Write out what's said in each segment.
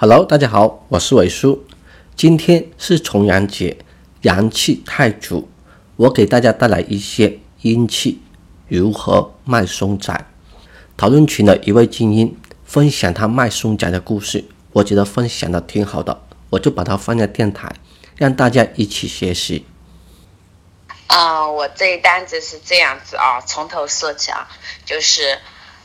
Hello，大家好，我是伟叔。今天是重阳节，阳气太足，我给大家带来一些阴气如何卖松仔。讨论群的一位精英分享他卖松仔的故事，我觉得分享的挺好的，我就把它放在电台，让大家一起学习。嗯，我这一单子是这样子啊，从头说起啊，就是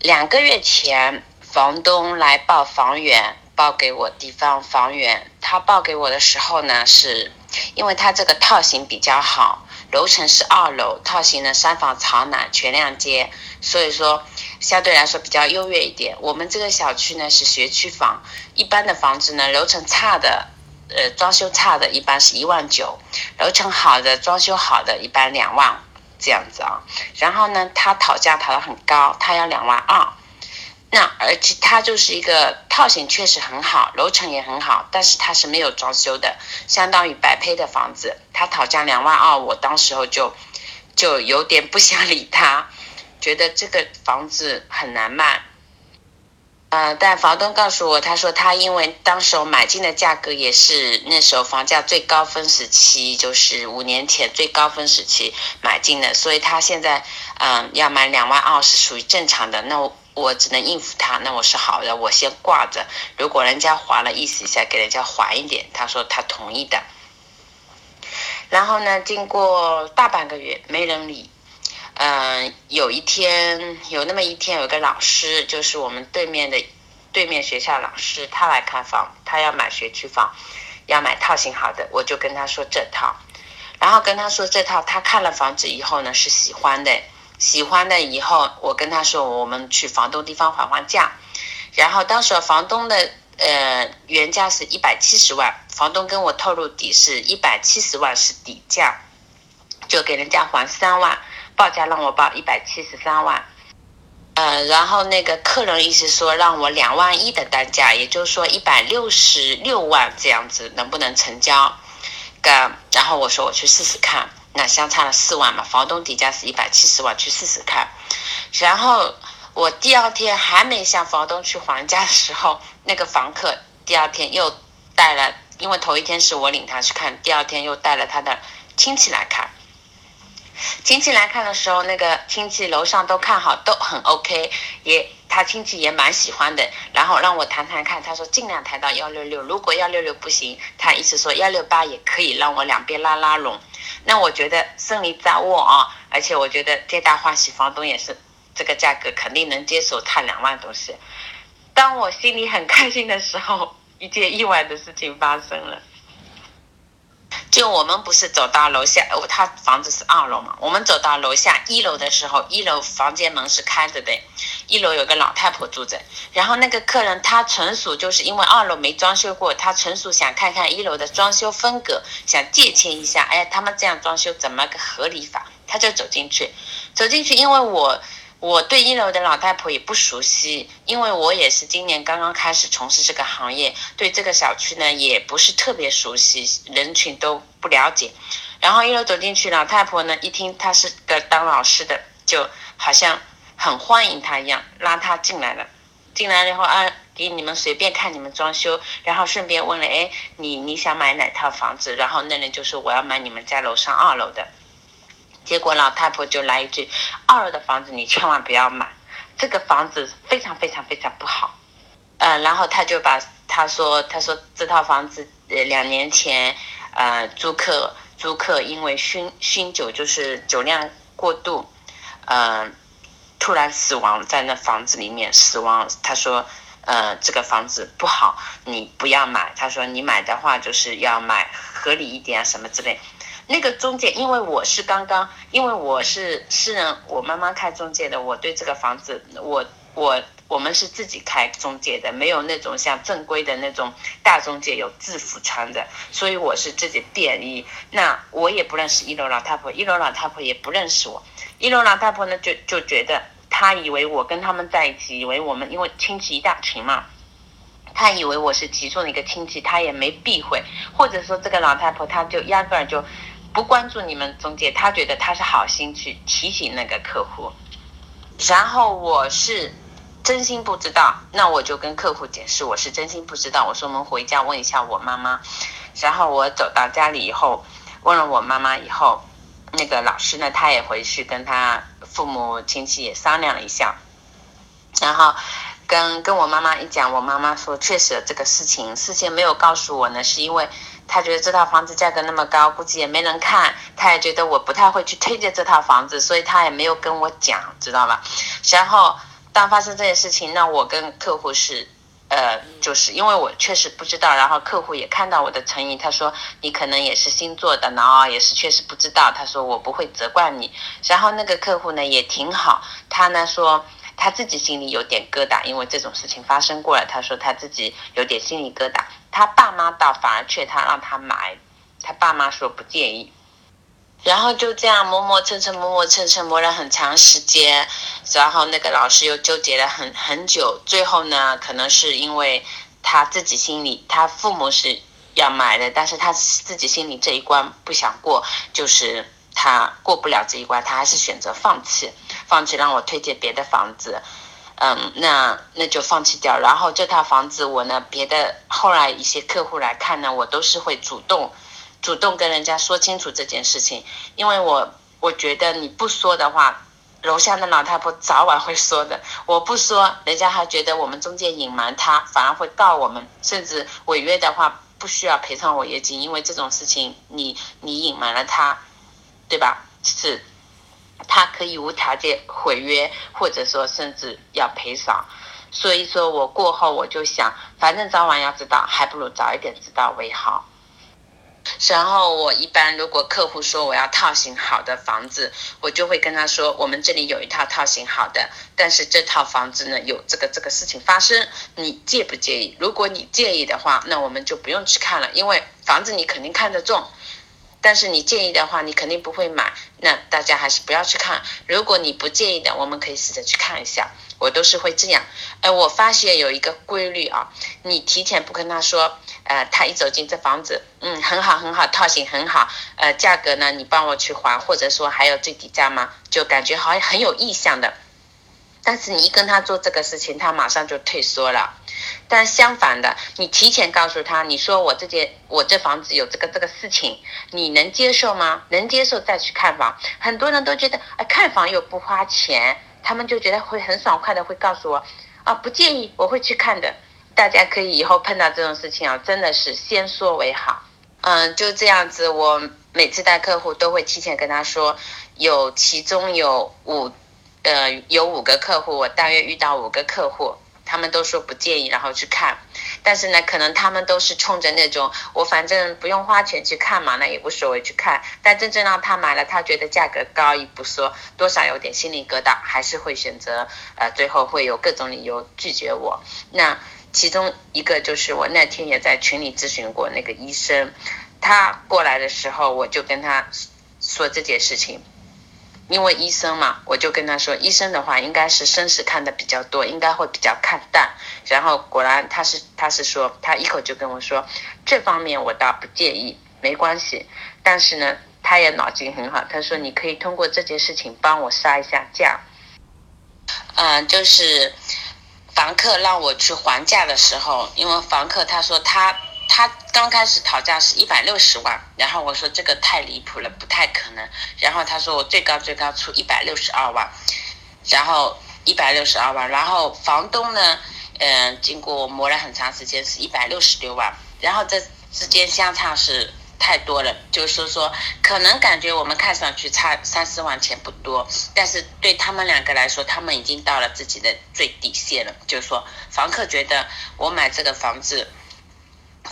两个月前，房东来报房源，报给我地方房源。他报给我的时候呢，是因为他这个套型比较好，楼层是二楼，套型呢三房朝南，全亮街，所以说相对来说比较优越一点。我们这个小区呢是学区房，一般的房子呢楼层差的。呃，装修差的，一般是一万九；楼层好的，装修好的，一般两万这样子啊。然后呢，他讨价讨的很高，他要两万二。那而且他就是一个套型确实很好，楼层也很好，但是他是没有装修的，相当于白胚的房子。他讨价两万二，我当时候就就有点不想理他，觉得这个房子很难卖。呃，但房东告诉我，他说他因为当时候买进的价格也是那时候房价最高峰时期，就是五年前最高峰时期买进的，所以他现在嗯要买两万二是属于正常的。那我我只能应付他，那我是好的，我先挂着。如果人家还了，意思一下给人家还一点。他说他同意的。然后呢，经过大半个月没人理。嗯，有一天，有那么一天，有个老师，就是我们对面的对面学校老师，他来看房，他要买学区房，要买套型好的，我就跟他说这套，然后跟他说这套，他看了房子以后呢是喜欢的，喜欢的以后，我跟他说我们去房东地方还还价，然后当时房东的呃原价是一百七十万，房东跟我透露底是一百七十万是底价，就给人家还三万。报价让我报一百七十三万，呃，然后那个客人意思说让我两万一的单价，也就是说一百六十六万这样子能不能成交？个，然后我说我去试试看，那相差了四万嘛，房东底价是一百七十万，去试试看。然后我第二天还没向房东去还价的时候，那个房客第二天又带了，因为头一天是我领他去看，第二天又带了他的亲戚来看。亲戚来看的时候，那个亲戚楼上都看好，都很 OK，也他亲戚也蛮喜欢的。然后让我谈谈看，他说尽量谈到幺六六，如果幺六六不行，他意思说幺六八也可以，让我两边拉拉拢。那我觉得胜利在握啊，而且我觉得皆大欢喜，房东也是这个价格肯定能接受，差两万东西。当我心里很开心的时候，一件意外的事情发生了。就我们不是走到楼下，我他房子是二楼嘛，我们走到楼下一楼的时候，一楼房间门是开着的，一楼有个老太婆住着，然后那个客人他纯属就是因为二楼没装修过，他纯属想看看一楼的装修风格，想借鉴一下，哎，他们这样装修怎么个合理法，他就走进去，走进去，因为我。我对一楼的老太婆也不熟悉，因为我也是今年刚刚开始从事这个行业，对这个小区呢也不是特别熟悉，人群都不了解。然后一楼走进去，老太婆呢一听她是个当老师的，就好像很欢迎她一样，拉她进来了。进来了以后啊，给你们随便看你们装修，然后顺便问了，哎，你你想买哪套房子？然后那人就说我要买你们家楼上二楼的。结果老太婆就来一句：“二的房子你千万不要买，这个房子非常非常非常不好。”呃，然后他就把他说：“他说这套房子呃两年前呃租客租客因为酗酗酒就是酒量过度，呃突然死亡在那房子里面死亡。他说呃这个房子不好，你不要买。他说你买的话就是要买合理一点啊什么之类。”那个中介，因为我是刚刚，因为我是私人，我妈妈开中介的，我对这个房子，我我我们是自己开中介的，没有那种像正规的那种大中介有制服穿的，所以我是自己便衣。那我也不认识一楼老太婆，一楼老太婆也不认识我。一楼老太婆呢，就就觉得她以为我跟他们在一起，以为我们因为亲戚一大群嘛，她以为我是其中的一个亲戚，她也没避讳，或者说这个老太婆她就压根儿就。不关注你们中介，他觉得他是好心去提醒那个客户，然后我是真心不知道，那我就跟客户解释，我是真心不知道。我说我们回家问一下我妈妈。然后我走到家里以后，问了我妈妈以后，那个老师呢，他也回去跟他父母亲戚也商量了一下，然后跟跟我妈妈一讲，我妈妈说确实这个事情事先没有告诉我呢，是因为他觉得这套房子价格那么高，估计也没人看，他也觉得我不太会去推荐这套房子，所以他也没有跟我讲，知道吧？然后当发生这件事情，那我跟客户是。呃，就是因为我确实不知道，然后客户也看到我的诚意，他说你可能也是新做的，然后也是确实不知道，他说我不会责怪你。然后那个客户呢也挺好，他呢说他自己心里有点疙瘩，因为这种事情发生过了，他说他自己有点心里疙瘩。他爸妈倒反而劝他让他买，他爸妈说不介意。然后就这样磨磨蹭蹭，磨磨蹭蹭磨了很长时间，然后那个老师又纠结了很很久，最后呢，可能是因为他自己心里，他父母是要买的，但是他自己心里这一关不想过，就是他过不了这一关，他还是选择放弃，放弃让我推荐别的房子，嗯，那那就放弃掉。然后这套房子我呢，别的后来一些客户来看呢，我都是会主动。主动跟人家说清楚这件事情，因为我我觉得你不说的话，楼下的老太婆早晚会说的。我不说，人家还觉得我们中介隐瞒他，反而会告我们，甚至违约的话不需要赔偿违约金，因为这种事情你你隐瞒了他，对吧？是，他可以无条件毁约，或者说甚至要赔偿。所以说我过后我就想，反正早晚要知道，还不如早一点知道为好。然后我一般如果客户说我要套型好的房子，我就会跟他说，我们这里有一套套型好的，但是这套房子呢有这个这个事情发生，你介不介意？如果你介意的话，那我们就不用去看了，因为房子你肯定看得中。但是你介意的话，你肯定不会买。那大家还是不要去看。如果你不介意的，我们可以试着去看一下。我都是会这样。哎，我发现有一个规律啊，你提前不跟他说，呃，他一走进这房子，嗯，很好很好，套型很好，呃，价格呢，你帮我去还，或者说还有最低价吗？就感觉好像很有意向的。但是你一跟他做这个事情，他马上就退缩了。但相反的，你提前告诉他，你说我这间我这房子有这个这个事情，你能接受吗？能接受再去看房。很多人都觉得，哎，看房又不花钱，他们就觉得会很爽快的会告诉我，啊，不介意，我会去看的。大家可以以后碰到这种事情啊，真的是先说为好。嗯，就这样子，我每次带客户都会提前跟他说，有其中有五。呃，有五个客户，我大约遇到五个客户，他们都说不介意，然后去看。但是呢，可能他们都是冲着那种，我反正不用花钱去看嘛，那也无所谓去看。但真正让他买了，他觉得价格高一不说，多少有点心理疙瘩，还是会选择，呃，最后会有各种理由拒绝我。那其中一个就是我那天也在群里咨询过那个医生，他过来的时候，我就跟他说这件事情。因为医生嘛，我就跟他说，医生的话应该是生死看的比较多，应该会比较看淡。然后果然他是他是说，他一口就跟我说，这方面我倒不介意，没关系。但是呢，他也脑筋很好，他说你可以通过这件事情帮我杀一下价。嗯，就是房客让我去还价的时候，因为房客他说他。他刚开始讨价是一百六十万，然后我说这个太离谱了，不太可能。然后他说我最高最高出一百六十二万，然后一百六十二万，然后房东呢，嗯，经过磨了很长时间是一百六十六万，然后这之间相差是太多了，就是说可能感觉我们看上去差三四万钱不多，但是对他们两个来说，他们已经到了自己的最底线了，就是说房客觉得我买这个房子。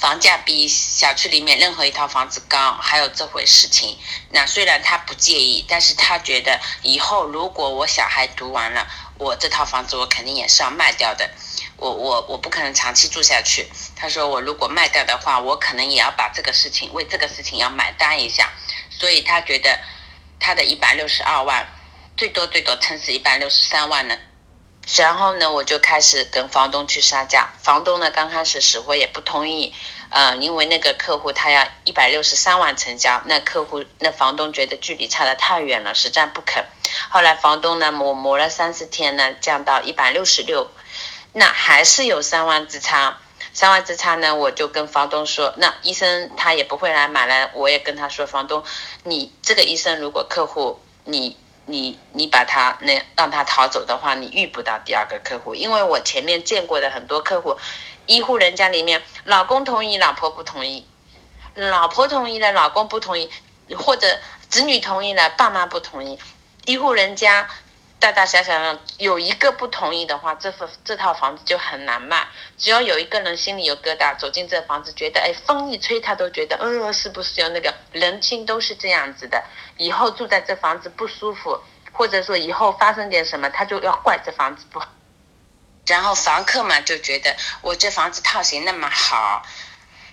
房价比小区里面任何一套房子高，还有这回事情。那虽然他不介意，但是他觉得以后如果我小孩读完了，我这套房子我肯定也是要卖掉的。我我我不可能长期住下去。他说我如果卖掉的话，我可能也要把这个事情为这个事情要买单一下。所以他觉得他的一百六十二万，最多最多撑死一百六十三万呢。然后呢，我就开始跟房东去杀价。房东呢，刚开始死活也不同意，嗯，因为那个客户他要一百六十三万成交，那客户那房东觉得距离差得太远了，实在不肯。后来房东呢磨磨了三四天呢，降到一百六十六，那还是有三万之差。三万之差呢，我就跟房东说，那医生他也不会来买了。我也跟他说，房东，你这个医生如果客户你你你把他那让他逃走的话，你遇不到第二个客户，因为我前面见过的很多客户，一户人家里面，老公同意，老婆不同意，老婆同意了，老公不同意，或者子女同意了，爸妈不同意，一户人家。大大小小有一个不同意的话，这份这套房子就很难卖。只要有一个人心里有疙瘩，走进这房子，觉得哎，风一吹他都觉得，嗯，是不是有那个人心都是这样子的。以后住在这房子不舒服，或者说以后发生点什么，他就要怪这房子不好。然后房客嘛就觉得我这房子套型那么好。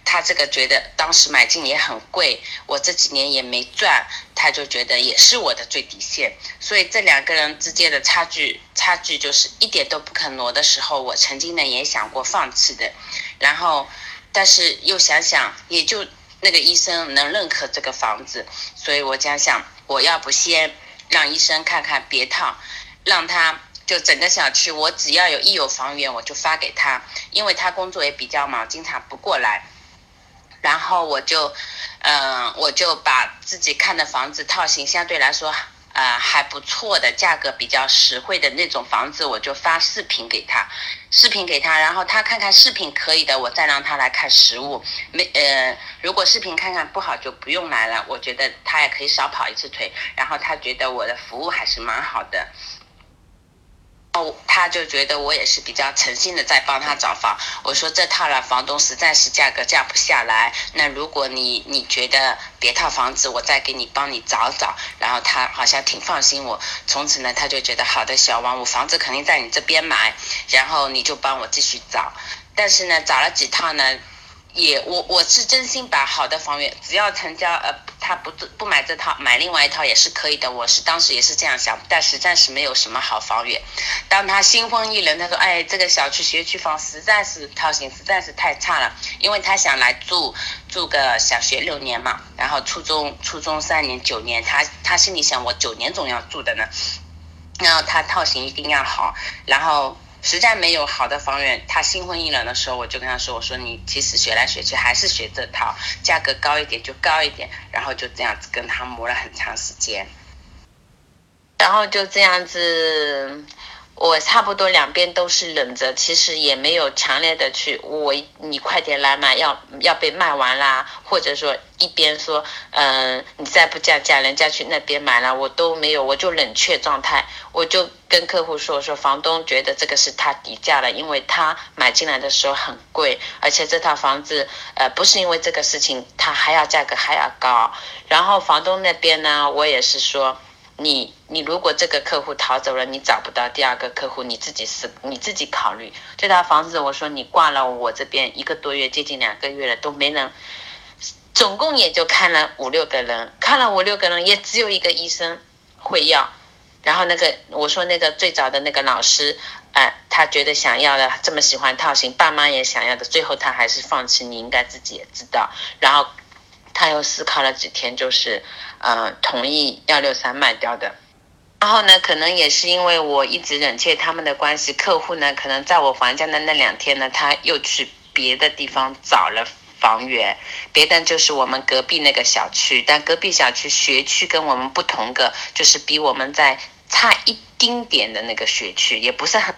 他这个觉得当时买进也很贵，我这几年也没赚，他就觉得也是我的最底线，所以这两个人之间的差距，差距就是一点都不肯挪的时候，我曾经呢也想过放弃的，然后，但是又想想，也就那个医生能认可这个房子，所以我想想，我要不先让医生看看别套，让他就整个小区，我只要有一有房源，我就发给他，因为他工作也比较忙，经常不过来。然后我就，嗯，我就把自己看的房子套型相对来说，呃，还不错的，价格比较实惠的那种房子，我就发视频给他，视频给他，然后他看看视频可以的，我再让他来看实物。没，呃，如果视频看看不好就不用来了，我觉得他也可以少跑一次腿。然后他觉得我的服务还是蛮好的。他就觉得我也是比较诚心的在帮他找房。我说这套了，房东实在是价格降不下来。那如果你你觉得别套房子，我再给你帮你找找。然后他好像挺放心我。从此呢，他就觉得好的，小王，我房子肯定在你这边买，然后你就帮我继续找。但是呢，找了几套呢？也我我是真心把好的房源，只要成交，呃，他不不买这套，买另外一套也是可以的。我是当时也是这样想，但实在是没有什么好房源。当他心灰意冷，他说：“哎，这个小区学区房实在是套型实在是太差了。”因为他想来住住个小学六年嘛，然后初中初中三年九年，他他心里想我九年总要住的呢，然后他套型一定要好，然后。实在没有好的房源，他心灰意冷的时候，我就跟他说：“我说你其实学来学去还是学这套，价格高一点就高一点。”然后就这样子跟他磨了很长时间，然后就这样子。我差不多两边都是忍着，其实也没有强烈的去我你快点来买，要要被卖完啦，或者说一边说嗯你再不降价，人家去那边买了，我都没有，我就冷却状态，我就跟客户说说房东觉得这个是他底价了，因为他买进来的时候很贵，而且这套房子呃不是因为这个事情，他还要价格还要高，然后房东那边呢，我也是说。你你如果这个客户逃走了，你找不到第二个客户，你自己是你自己考虑这套房子。我说你挂了我这边一个多月，接近两个月了都没人，总共也就看了五六个人，看了五六个人也只有一个医生会要。然后那个我说那个最早的那个老师，哎，他觉得想要的这么喜欢套型，爸妈也想要的，最后他还是放弃。你应该自己也知道。然后他又思考了几天，就是。呃，同意幺六三卖掉的，然后呢，可能也是因为我一直忍切他们的关系，客户呢，可能在我还价的那两天呢，他又去别的地方找了房源，别的就是我们隔壁那个小区，但隔壁小区学区跟我们不同个，就是比我们在差一丁点的那个学区，也不是很。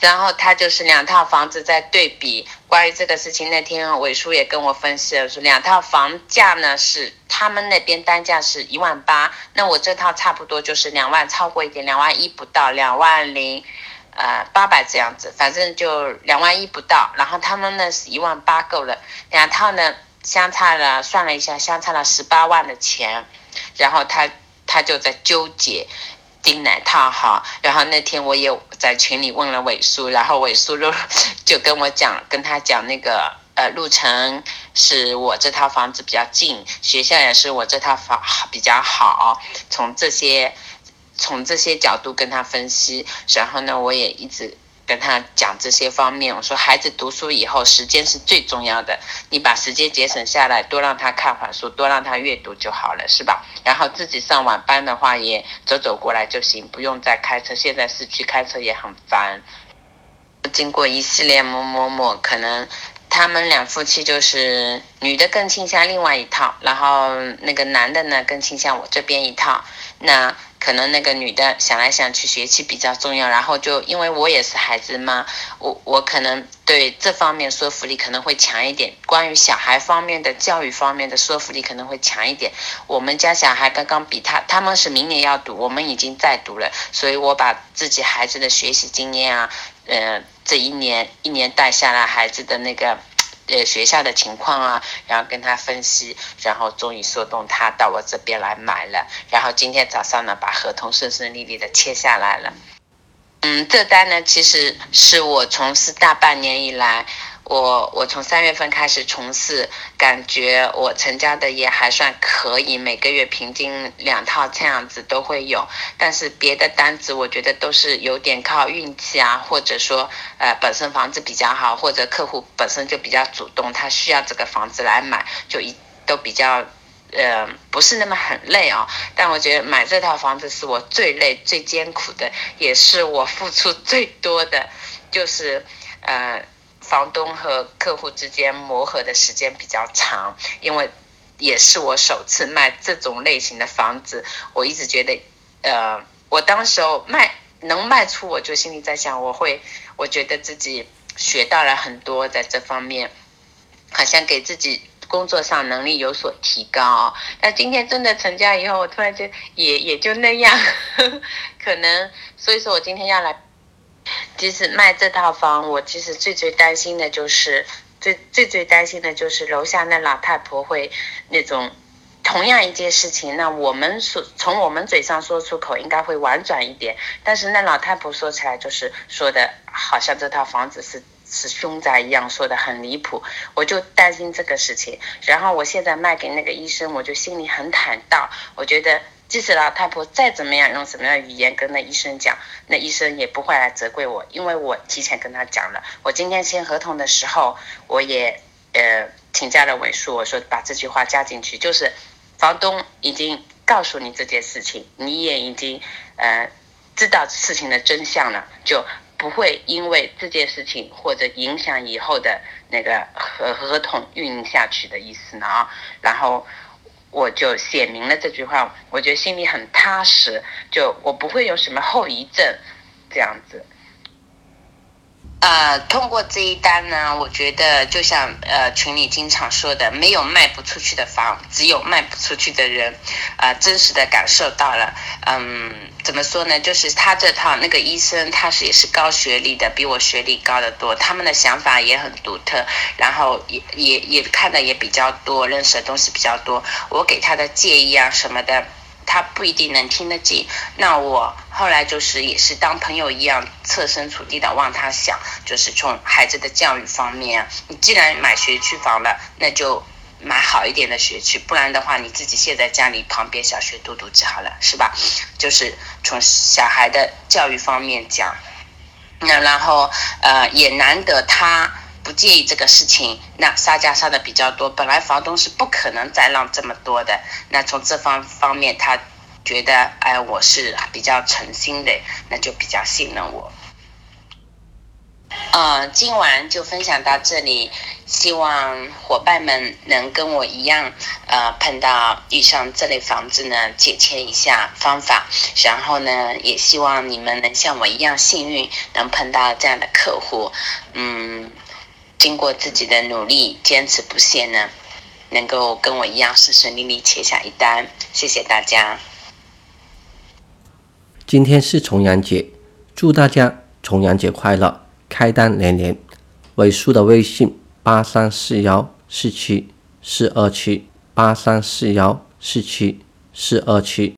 然后他就是两套房子在对比。关于这个事情，那天伟叔也跟我分析了，说两套房价呢是他们那边单价是一万八，那我这套差不多就是两万，超过一点，两万一不到，两万零，呃八百这样子，反正就两万一不到。然后他们呢是一万八够了，两套呢相差了，算了一下，相差了十八万的钱。然后他他就在纠结。订哪套好？然后那天我也在群里问了伟叔，然后伟叔就就跟我讲，跟他讲那个呃路程是我这套房子比较近，学校也是我这套房比较好，从这些从这些角度跟他分析，然后呢我也一直。跟他讲这些方面，我说孩子读书以后时间是最重要的，你把时间节省下来，多让他看会书，多让他阅读就好了，是吧？然后自己上晚班的话，也走走过来就行，不用再开车。现在市区开车也很烦。经过一系列某某某，可能他们两夫妻就是女的更倾向另外一套，然后那个男的呢更倾向我这边一套。那可能那个女的想来想去，学习比较重要，然后就因为我也是孩子妈，我我可能对这方面说服力可能会强一点。关于小孩方面的教育方面的说服力可能会强一点。我们家小孩刚刚比他，他们是明年要读，我们已经在读了，所以我把自己孩子的学习经验啊，呃，这一年一年带下来孩子的那个。呃，学校的情况啊，然后跟他分析，然后终于说动他到我这边来买了，然后今天早上呢，把合同顺顺利利的签下来了。嗯，这单呢，其实是我从事大半年以来。我我从三月份开始从事，感觉我成交的也还算可以，每个月平均两套这样子都会有。但是别的单子我觉得都是有点靠运气啊，或者说呃本身房子比较好，或者客户本身就比较主动，他需要这个房子来买，就一都比较呃不是那么很累啊。但我觉得买这套房子是我最累最艰苦的，也是我付出最多的，就是呃。房东和客户之间磨合的时间比较长，因为也是我首次卖这种类型的房子，我一直觉得，呃，我当时候卖能卖出，我就心里在想，我会，我觉得自己学到了很多，在这方面，好像给自己工作上能力有所提高。那今天真的成交以后，我突然间也也就那样，可能，所以说我今天要来。其实卖这套房，我其实最最担心的就是，最最最担心的就是楼下那老太婆会那种，同样一件事情，那我们说从我们嘴上说出口应该会婉转一点，但是那老太婆说起来就是说的好像这套房子是是凶宅一样，说的很离谱，我就担心这个事情。然后我现在卖给那个医生，我就心里很坦荡，我觉得。即使老太婆再怎么样用什么样的语言跟那医生讲，那医生也不会来责怪我，因为我提前跟他讲了。我今天签合同的时候，我也呃请假了尾数，我说把这句话加进去，就是房东已经告诉你这件事情，你也已经呃知道事情的真相了，就不会因为这件事情或者影响以后的那个合合同运营下去的意思呢啊，然后。我就写明了这句话，我觉得心里很踏实，就我不会有什么后遗症，这样子。呃，通过这一单呢，我觉得就像呃群里经常说的，没有卖不出去的房，只有卖不出去的人，啊，真实的感受到了。嗯，怎么说呢？就是他这套那个医生，他是也是高学历的，比我学历高得多，他们的想法也很独特，然后也也也看的也比较多，认识的东西比较多。我给他的建议啊什么的。他不一定能听得进，那我后来就是也是当朋友一样，设身处地的往他想，就是从孩子的教育方面，你既然买学区房了，那就买好一点的学区，不然的话你自己现在家里旁边小学读读就好了，是吧？就是从小孩的教育方面讲，那然后呃也难得他。不介意这个事情，那杀价杀的比较多。本来房东是不可能再让这么多的，那从这方方面，他觉得哎，我是比较诚心的，那就比较信任我。嗯，今晚就分享到这里，希望伙伴们能跟我一样，呃，碰到遇上这类房子呢，解签一下方法，然后呢，也希望你们能像我一样幸运，能碰到这样的客户，嗯。经过自己的努力，坚持不懈呢，能够跟我一样顺顺利利签下一单。谢谢大家。今天是重阳节，祝大家重阳节快乐，开单连连。尾数的微信：八三四幺四七四二七，八三四幺四七四二七。